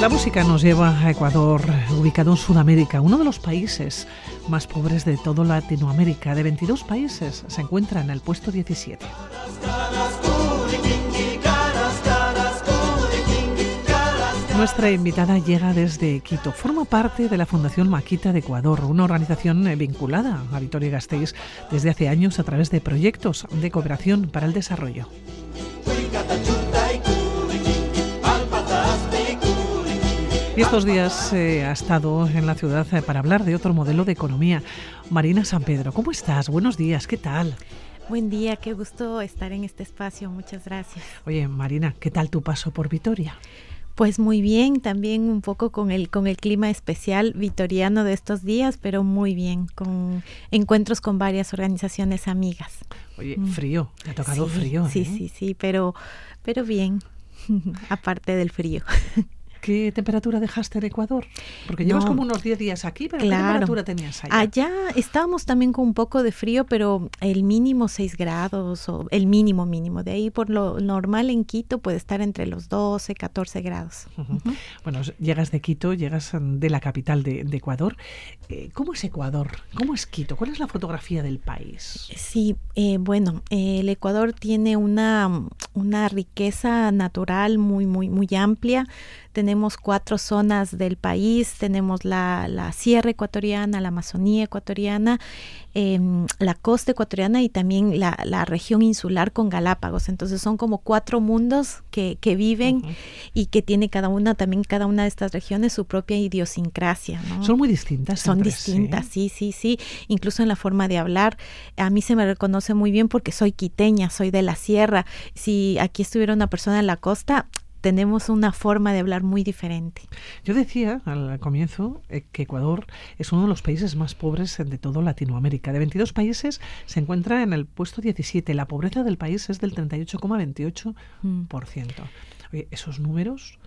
La música nos lleva a Ecuador, ubicado en Sudamérica, uno de los países más pobres de toda Latinoamérica. De 22 países se encuentra en el puesto 17. Nuestra invitada llega desde Quito. Forma parte de la Fundación Maquita de Ecuador, una organización vinculada a Vitoria Gasteiz desde hace años a través de proyectos de cooperación para el desarrollo. Y estos días eh, ha estado en la ciudad eh, para hablar de otro modelo de economía. Marina San Pedro, ¿cómo estás? Buenos días, ¿qué tal? Buen día, qué gusto estar en este espacio, muchas gracias. Oye, Marina, ¿qué tal tu paso por Vitoria? Pues muy bien, también un poco con el con el clima especial vitoriano de estos días, pero muy bien, con encuentros con varias organizaciones amigas. Oye, mm. frío, te ha tocado frío. Sí, ¿eh? sí, sí, pero pero bien, aparte del frío. ¿Qué temperatura dejaste en Ecuador? Porque llevas como unos 10 días aquí, pero ¿qué temperatura tenías allá? Allá estábamos también con un poco de frío, pero el mínimo 6 grados, o el mínimo mínimo. De ahí, por lo normal en Quito, puede estar entre los 12, 14 grados. Bueno, llegas de Quito, llegas mm, de la capital de, Ecuador. Eh, ¿Cómo es Ecuador? ¿Cómo es Quito? ¿Cuál es la fotografía del país? Sí, eh, bueno, el Ecuador tiene una, una riqueza natural muy, muy, muy amplia tenemos cuatro zonas del país, tenemos la, la Sierra Ecuatoriana, la Amazonía Ecuatoriana, em, la costa ecuatoriana y también la, la, región insular con Galápagos. Entonces son como cuatro mundos que, que viven y que tiene cada una, también cada una de estas regiones su propia idiosincrasia. Son muy distintas. Son distintas, sí, sí, sí. Incluso en la forma de hablar. A mí se me reconoce muy bien porque soy quiteña, soy de la sierra. Si aquí estuviera una persona en la costa, tenemos una forma de hablar muy diferente. Yo decía al comienzo eh, que Ecuador es uno de los países más pobres de toda Latinoamérica. De 22 países se encuentra en el puesto 17. La pobreza del país es del 38,28%. Mm. Oye, esos números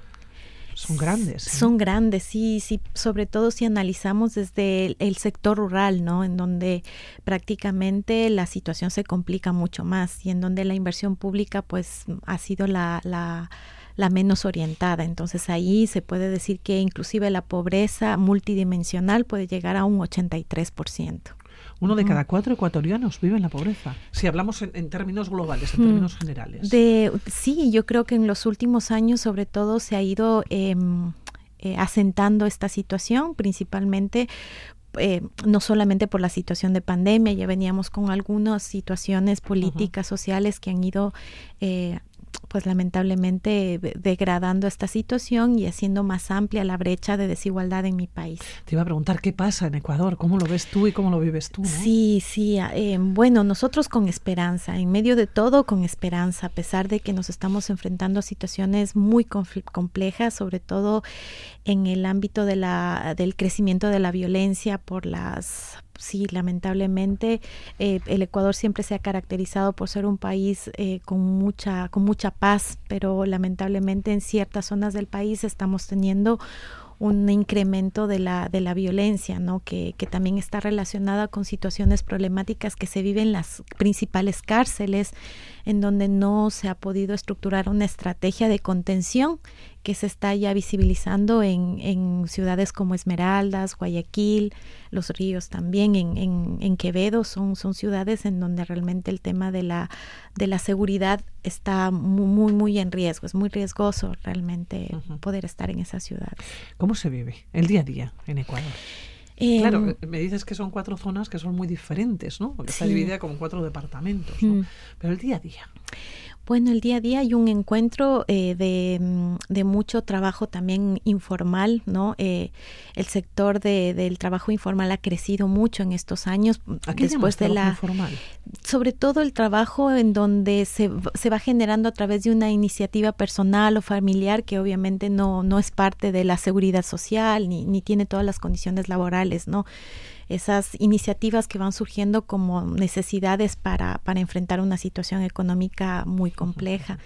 son grandes. ¿eh? Son grandes, sí, sí, sobre todo si analizamos desde el, sector rural, ¿no? En donde prácticamente la situación se complica mucho más y en donde la inversión pública pues ha sido la, la la menos orientada. Entonces ahí se puede decir que inclusive la pobreza multidimensional puede llegar a un 83%. Uno de cada cuatro ecuatorianos vive en la pobreza. Si hablamos en, términos globales, en términos generales. De, sí, yo creo que en los últimos años sobre todo se ha ido em, eh, asentando esta situación, principalmente eh, no solamente por la situación de pandemia, ya veníamos con algunas situaciones políticas, sociales que han ido eh, pues lamentablemente degradando esta situación y haciendo más amplia la brecha de desigualdad en mi país. Te iba a preguntar qué pasa en Ecuador, cómo lo ves tú y cómo lo vives tú. Sí, sí, ah, eh, bueno, nosotros con esperanza, en medio de todo con esperanza, a pesar de que nos estamos enfrentando a situaciones muy complejas, sobre todo en el ámbito de la, del crecimiento de la violencia por las sí, lamentablemente eh, el Ecuador siempre se ha caracterizado por ser un país eh, con mucha con mucha paz, pero lamentablemente en ciertas zonas del país estamos teniendo un incremento de la, de la violencia, ¿no? Que, que, también está relacionada con situaciones problemáticas que se viven en las principales cárceles, en donde no se ha podido estructurar una estrategia de contención que se está ya visibilizando en, en ciudades como Esmeraldas, Guayaquil, Los Ríos también, en, en, en, Quevedo, son, son ciudades en donde realmente el tema de la, de la seguridad está muy, muy, en riesgo, es muy riesgoso realmente poder estar en esas ciudades. ¿Cómo se vive el día a día en Ecuador? claro, em, me dices que son cuatro zonas que son muy diferentes, ¿no? Porque está dividida como cuatro departamentos, ¿no? Pero el día a día. Bueno, el día a día hay un encuentro eh, mm, de, mucho trabajo también informal, ¿no? Eh, el sector de, del trabajo informal ha crecido mucho en estos años. ¿A qué después de la informal? Sobre todo el trabajo en donde se, se, va generando a través de una iniciativa personal o familiar que obviamente no, no es parte de la seguridad social ni, ni tiene todas las condiciones laborales, ¿no? Esas iniciativas que van surgiendo como necesidades para, para enfrentar una situación económica muy compleja.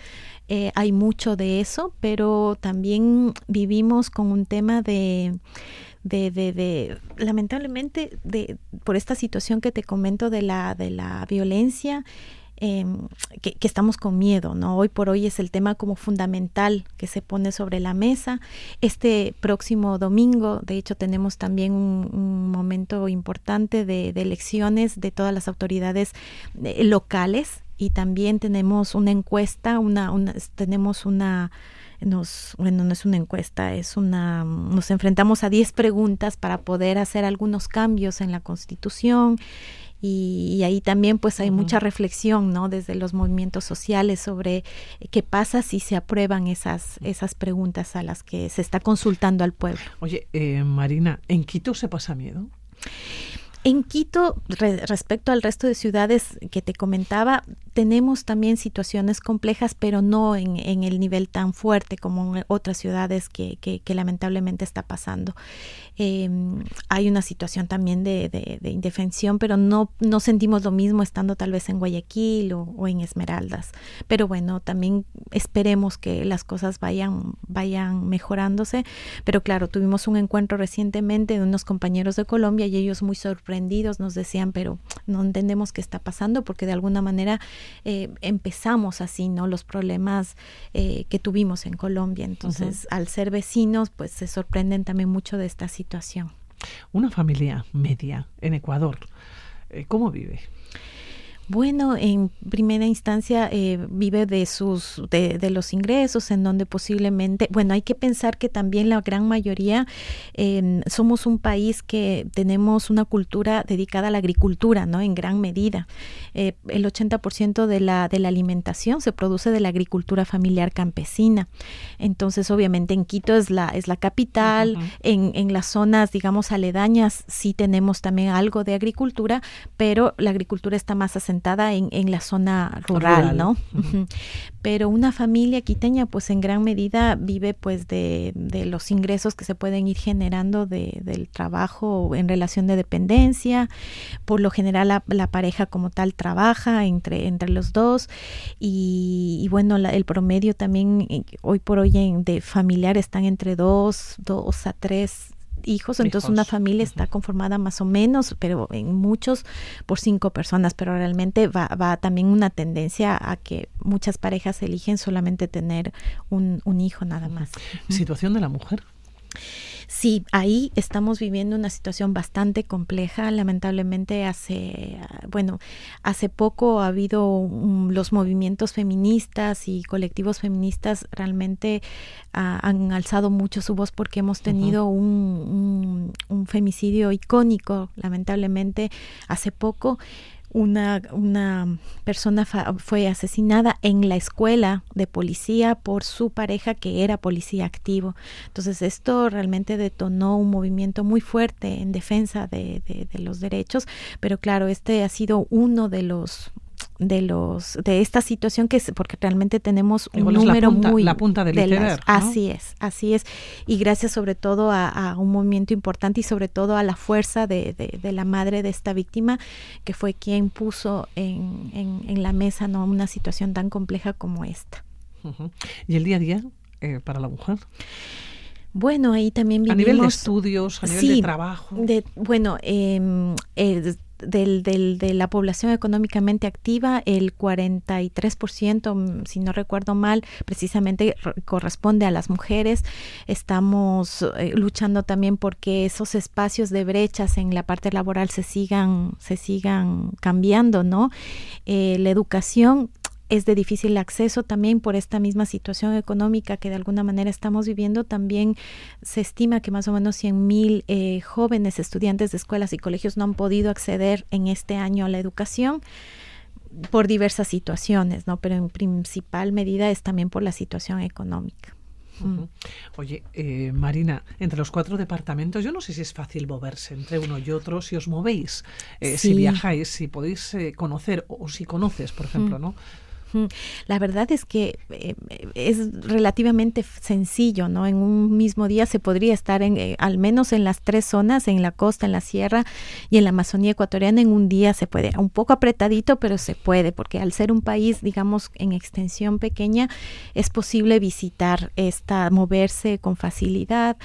Eh, hay mucho de eso, pero también vivimos con un tema de, de, de, de, lamentablemente, de, por esta situación que te comento de la, de la violencia, em, que, estamos con miedo, ¿no? Hoy por hoy es el tema como fundamental que se pone sobre la mesa. Este próximo domingo, de hecho, tenemos también un, momento importante de, elecciones de todas las autoridades eh, locales y también tenemos una encuesta, una, tenemos una nos, bueno, no es una encuesta, es una, nos enfrentamos a 10 preguntas para poder hacer algunos cambios en la Constitución y, ahí también pues hay mucha reflexión, ¿no? Desde los movimientos sociales sobre qué pasa si se aprueban esas, esas preguntas a las que se está consultando al pueblo. Oye, eh, Marina, ¿en Quito se pasa miedo? En Quito, respecto al resto de ciudades que te comentaba, tenemos también situaciones complejas, pero no en, el nivel tan fuerte como en otras ciudades que, lamentablemente está pasando. Em, hay una situación también de, indefensión, pero no, no sentimos lo mismo estando tal vez en Guayaquil o, en Esmeraldas. Pero bueno, también esperemos que las cosas vayan, vayan mejorándose. Pero claro, tuvimos un encuentro recientemente de unos compañeros de Colombia y ellos muy sorprendidos nos decían, pero no entendemos qué está pasando porque de alguna manera eh, empezamos así, ¿no? Los problemas eh, que tuvimos en Colombia. Entonces, al ser vecinos, pues se sorprenden también mucho de esta situación. Una familia media en Ecuador, eh, ¿cómo vive? Bueno, en primera instancia eh, vive de sus de, de, los ingresos, en donde posiblemente, bueno, hay que pensar que también la gran mayoría eh, somos un país que tenemos una cultura dedicada a la agricultura, ¿no? En gran medida, eh, el 80% de la de la alimentación se produce de la agricultura familiar campesina. Entonces, obviamente, en Quito es la es la capital, en, en las zonas, digamos, aledañas sí tenemos también algo de agricultura, pero la agricultura está más asentada en, en la zona rural, ¿no? Pero una familia quiteña, pues en gran medida vive pues de, de los ingresos que se pueden ir generando de, del trabajo en relación de dependencia. Por lo general la, pareja como tal trabaja entre, entre los dos y, bueno, el promedio también eh, hoy por hoy de familiar están entre dos, dos a tres hijos, entonces una familia está conformada más o menos, pero en muchos por cinco personas, pero realmente va, va también una tendencia a que muchas parejas eligen solamente tener un, un hijo nada más. ¿Situación de la mujer? Sí, ahí estamos viviendo una situación bastante compleja. Lamentablemente hace, bueno, hace poco ha habido los movimientos feministas y colectivos feministas realmente ah, han alzado mucho su voz porque hemos tenido un, un femicidio icónico, lamentablemente, hace poco una, una persona fue asesinada en la escuela de policía por su pareja que era policía activo. Entonces esto realmente detonó un movimiento muy fuerte en defensa de, de los derechos, pero claro, este ha sido uno de los de los de esta situación que es porque realmente tenemos un número muy la punta del de así es así es. Y gracias sobre todo a, un movimiento importante y sobre todo a la fuerza de, de, la madre de esta víctima que fue quien puso en, en, la mesa no una situación tan compleja como esta. Y el día a día eh, para la mujer bueno, ahí también vivimos... A nivel de estudios, a nivel de trabajo. De, bueno, eh, del, del, de la población económicamente activa, el 43%, mm, si no recuerdo mal, precisamente corresponde a las mujeres. Estamos eh, luchando también porque esos espacios de brechas en la parte laboral se sigan, se sigan cambiando, ¿no? Eh, la educación es de difícil acceso también por esta misma situación económica que de alguna manera estamos viviendo. También se estima que más o menos 100 mil eh, jóvenes estudiantes de escuelas y colegios no han podido acceder en este año a la educación por diversas situaciones, ¿no? Pero en principal medida es también por la situación económica. Mm. Oye, eh, Marina, entre los cuatro departamentos, yo no sé si es fácil moverse entre uno y otro, si os movéis, eh, si viajáis, si podéis conocer o si conoces, por ejemplo, ¿no? La verdad es que eh, es relativamente sencillo, ¿no? En un mismo día se podría estar en, eh, al menos en las tres zonas, en la costa, en la sierra y en la Amazonía ecuatoriana, en un día se puede, un poco apretadito, pero se puede, porque al ser un país, digamos, en extensión pequeña, es posible visitar esta, moverse con facilidad,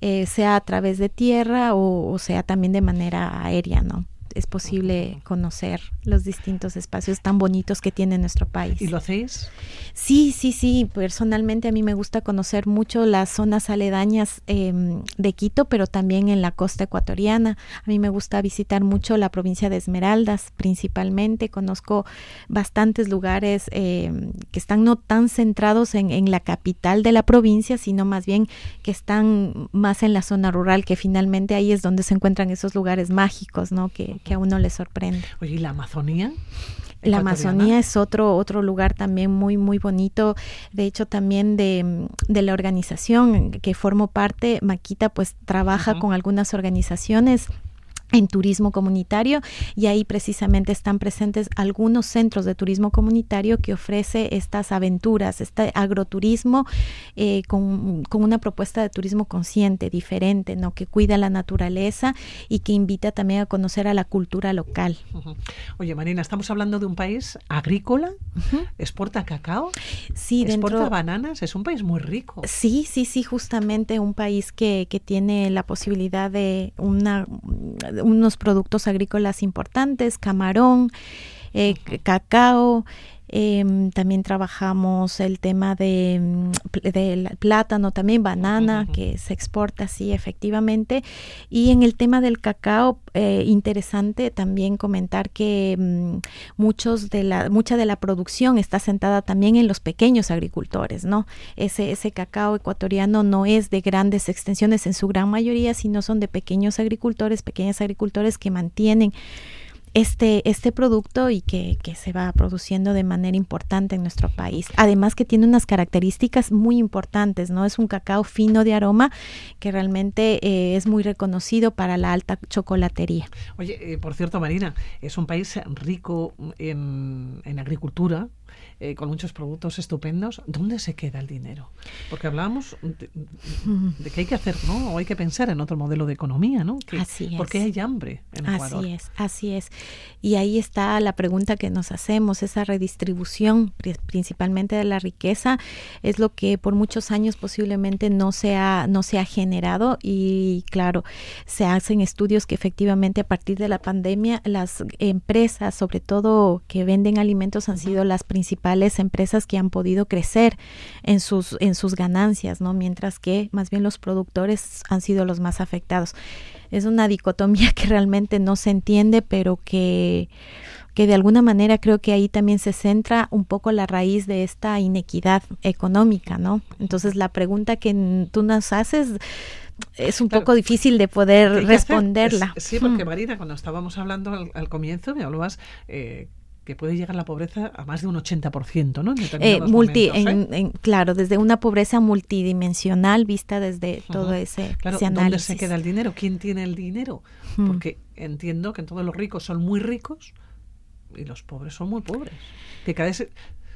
eh, sea a través de tierra o, o sea también de manera aérea, ¿no? Es posible conocer los distintos espacios tan bonitos que tiene nuestro país. ¿Y lo hacéis? Sí, sí, sí. Personalmente a mí me gusta conocer mucho las zonas aledañas em, de Quito, pero también en la costa ecuatoriana. A mí me gusta visitar mucho la provincia de Esmeraldas, principalmente. Conozco bastantes lugares em, que están no tan centrados en, en la capital de la provincia, sino más bien que están más en la zona rural, que finalmente ahí es donde se encuentran esos lugares mágicos, ¿no? Que, que a uno le sorprende. Oye, ¿y la Amazonía? La Amazonía es otro, otro lugar también muy, muy bonito. De hecho, también de, de la organización que formo parte, Maquita, pues trabaja con algunas organizaciones en turismo comunitario y ahí precisamente están presentes algunos centros de turismo comunitario que ofrece estas aventuras, este agroturismo eh, con, con, una propuesta de turismo consciente, diferente, ¿no? que cuida la naturaleza y que invita también a conocer a la cultura local. Uh -huh. Oye, Marina, estamos hablando de un país agrícola, uh -huh. exporta cacao, sí, exporta dentro, bananas, es un país muy rico. Sí, sí, sí, justamente un país que, que tiene la posibilidad de una unos productos agrícolas importantes, camarón, eh, cacao, eh, también trabajamos el tema de, de plátano, también banana, uh -huh. que se exporta así efectivamente. Y en el tema del cacao, eh, interesante también comentar que um, muchos de la, mucha de la producción está sentada también en los pequeños agricultores, ¿no? Ese, ese cacao ecuatoriano no es de grandes extensiones en su gran mayoría, sino son de pequeños agricultores, pequeños agricultores que mantienen este, este producto y que, que, se va produciendo de manera importante en nuestro país. Además que tiene unas características muy importantes, ¿no? Es un cacao fino de aroma que realmente eh, es muy reconocido para la alta chocolatería. Oye, eh, por cierto, Marina, es un país rico en, en agricultura, eh, con muchos productos estupendos, ¿dónde se queda el dinero? Porque hablábamos de, de, que hay que hacer, ¿no? O hay que pensar en otro modelo de economía, ¿no? Que, así es. Porque hay hambre en Ecuador. Así es, así es. Y ahí está la pregunta que nos hacemos, esa redistribución principalmente de la riqueza, es lo que por muchos años posiblemente no se ha, no se ha generado y claro, se hacen estudios que efectivamente a partir de la pandemia las empresas, sobre todo que venden alimentos, han sido las principales empresas que han podido crecer en sus, en sus ganancias, ¿no? Mientras que más bien los productores han sido los más afectados. Es una dicotomía que realmente no se entiende, pero que, que de alguna manera creo que ahí también se centra un poco la raíz de esta inequidad económica, ¿no? Entonces la pregunta que tú nos haces es un claro, poco difícil de poder responderla. Es, sí, porque Marina, cuando estábamos hablando al, al comienzo, me hablabas eh, que puede llegar la pobreza a más de un 80%, ¿no? En eh, multi, momentos, ¿eh? en, en, claro, desde una pobreza multidimensional vista desde uh -huh. todo ese, claro, ese ¿Dónde se queda el dinero? ¿Quién tiene el dinero? -huh. Porque entiendo que todos los ricos son muy ricos y los pobres son muy pobres. Que cada vez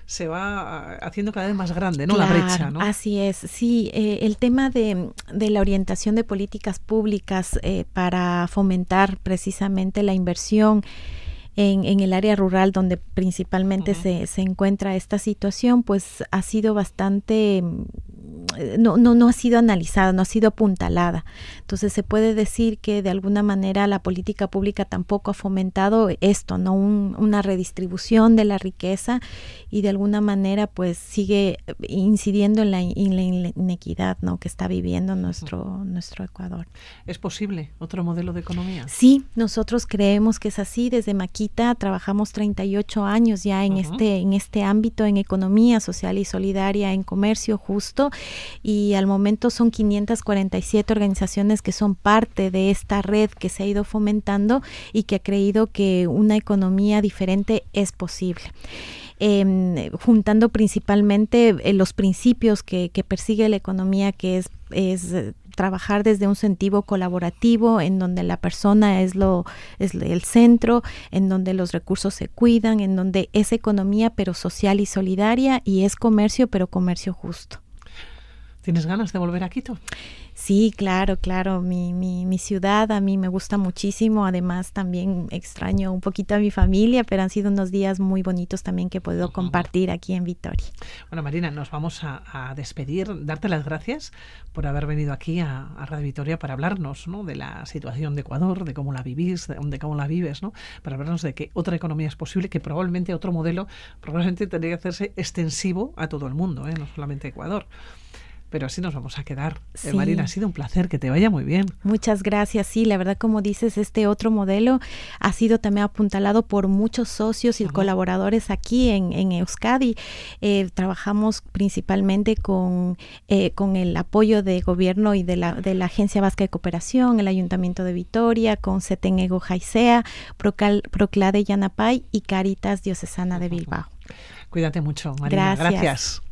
se va haciendo cada vez más grande, ¿no? Claro, la brecha, ¿no? Así es, sí. Eh, el tema de, de, la orientación de políticas públicas eh, para fomentar precisamente la inversión en, en, el área rural donde principalmente uh -huh. se, se, encuentra esta situación, pues ha sido bastante, no, no, no ha sido analizada, no ha sido apuntalada. Entonces se puede decir que de alguna manera la política pública tampoco ha fomentado esto, ¿no? Un, una redistribución de la riqueza y de alguna manera pues sigue incidiendo en la, en la inequidad, ¿no? Que está viviendo nuestro, nuestro Ecuador. ¿Es posible otro modelo de economía? Sí, nosotros creemos que es así. Desde Maquita trabajamos 38 años ya en, uh -huh. este, en este ámbito, en economía social y solidaria, en comercio justo y al momento son 547 organizaciones que son parte de esta red que se ha ido fomentando y que ha creído que una economía diferente es posible. Eh, juntando principalmente eh, los principios que, que, persigue la economía, que es, es eh, trabajar desde un sentido colaborativo en donde la persona es lo es el centro, en donde los recursos se cuidan, en donde es economía pero social y solidaria y es comercio pero comercio justo. ¿Tienes ganas de volver a Quito? Sí, claro, claro. Mi, mi, mi, ciudad a mí me gusta muchísimo. Además, también extraño un poquito a mi familia, pero han sido unos días muy bonitos también que he podido compartir aquí en Vitoria. Bueno, Marina, nos vamos a, despedir. Darte las gracias por haber venido aquí a, Radio Vitoria para hablarnos ¿no? de la situación de Ecuador, de cómo la vivís, de, cómo la vives, ¿no? para hablarnos de que otra economía es posible, que probablemente otro modelo probablemente tendría que hacerse extensivo a todo el mundo, ¿eh? no solamente a Ecuador pero así nos vamos a quedar. Eh, Marina, ha sido un placer, que te vaya muy bien. Muchas gracias. Sí, la verdad, como dices, este otro modelo ha sido también apuntalado por muchos socios y colaboradores aquí en, Euskadi. Eh, trabajamos principalmente con, eh, con el apoyo de gobierno y de la, de la Agencia Vasca de Cooperación, el Ayuntamiento de Vitoria, con Ego Jaisea, Proclade Yanapay y Caritas Diocesana de Bilbao. Cuídate mucho, Marina. Gracias.